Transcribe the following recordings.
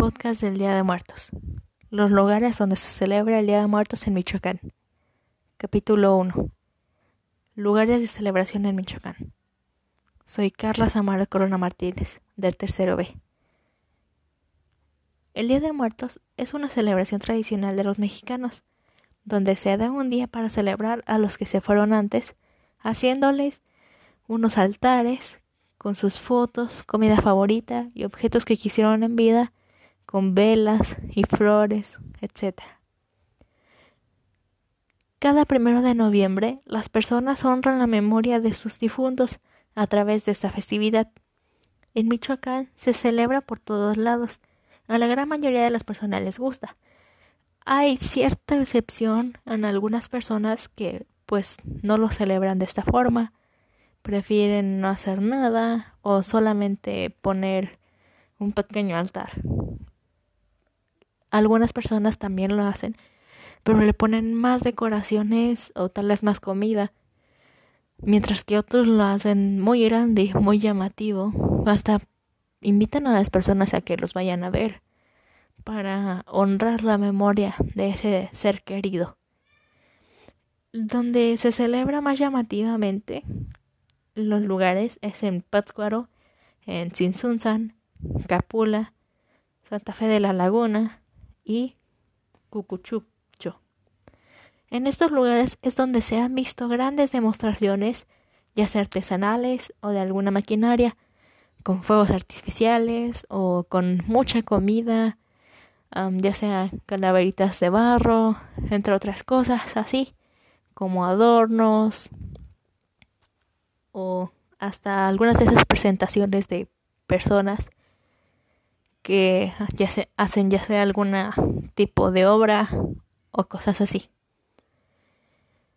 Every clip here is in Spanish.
Podcast del Día de Muertos. Los lugares donde se celebra el Día de Muertos en Michoacán. Capítulo 1. Lugares de celebración en Michoacán. Soy Carla Samara Corona Martínez, del tercero B. El Día de Muertos es una celebración tradicional de los mexicanos, donde se da un día para celebrar a los que se fueron antes, haciéndoles unos altares con sus fotos, comida favorita y objetos que quisieron en vida, con velas y flores, etc. Cada primero de noviembre, las personas honran la memoria de sus difuntos a través de esta festividad. En Michoacán se celebra por todos lados. A la gran mayoría de las personas les gusta. Hay cierta excepción en algunas personas que pues no lo celebran de esta forma prefieren no hacer nada o solamente poner un pequeño altar. Algunas personas también lo hacen, pero le ponen más decoraciones o tal vez más comida, mientras que otros lo hacen muy grande, muy llamativo, hasta invitan a las personas a que los vayan a ver para honrar la memoria de ese ser querido. Donde se celebra más llamativamente los lugares es en Pátzcuaro, en Sinsunzan, Capula, Santa Fe de la Laguna y Cucuchucho. En estos lugares es donde se han visto grandes demostraciones, ya sea artesanales o de alguna maquinaria, con fuegos artificiales o con mucha comida, ya sea calaveritas de barro, entre otras cosas así, como adornos, o hasta algunas de esas presentaciones de personas que ya se hacen ya sea algún tipo de obra o cosas así.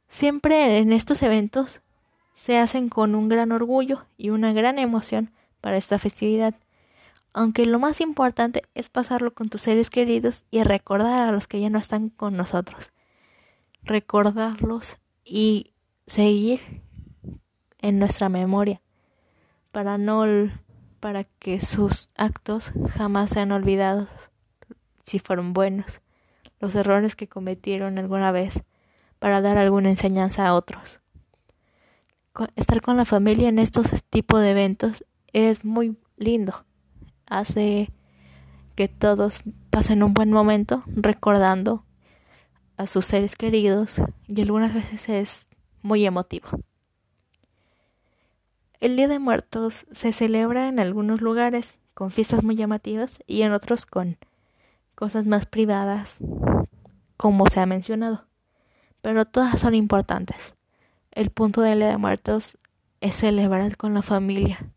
Siempre en estos eventos se hacen con un gran orgullo y una gran emoción para esta festividad, aunque lo más importante es pasarlo con tus seres queridos y recordar a los que ya no están con nosotros. Recordarlos y seguir en nuestra memoria para no para que sus actos jamás sean olvidados si fueron buenos, los errores que cometieron alguna vez para dar alguna enseñanza a otros. Estar con la familia en estos tipos de eventos es muy lindo. Hace que todos pasen un buen momento recordando a sus seres queridos y algunas veces es muy emotivo. El Día de Muertos se celebra en algunos lugares con fiestas muy llamativas y en otros con cosas más privadas, como se ha mencionado. Pero todas son importantes. El punto del Día de Muertos es celebrar con la familia,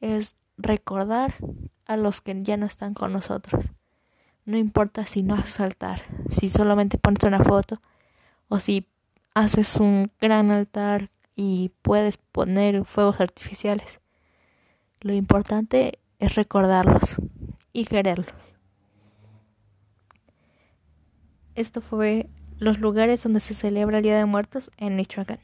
es recordar a los que ya no están con nosotros. No importa si no haces altar, si solamente pones una foto o si haces un gran altar y puedes poner fuegos artificiales. Lo importante es recordarlos y quererlos. Esto fue los lugares donde se celebra el Día de Muertos en Michoacán.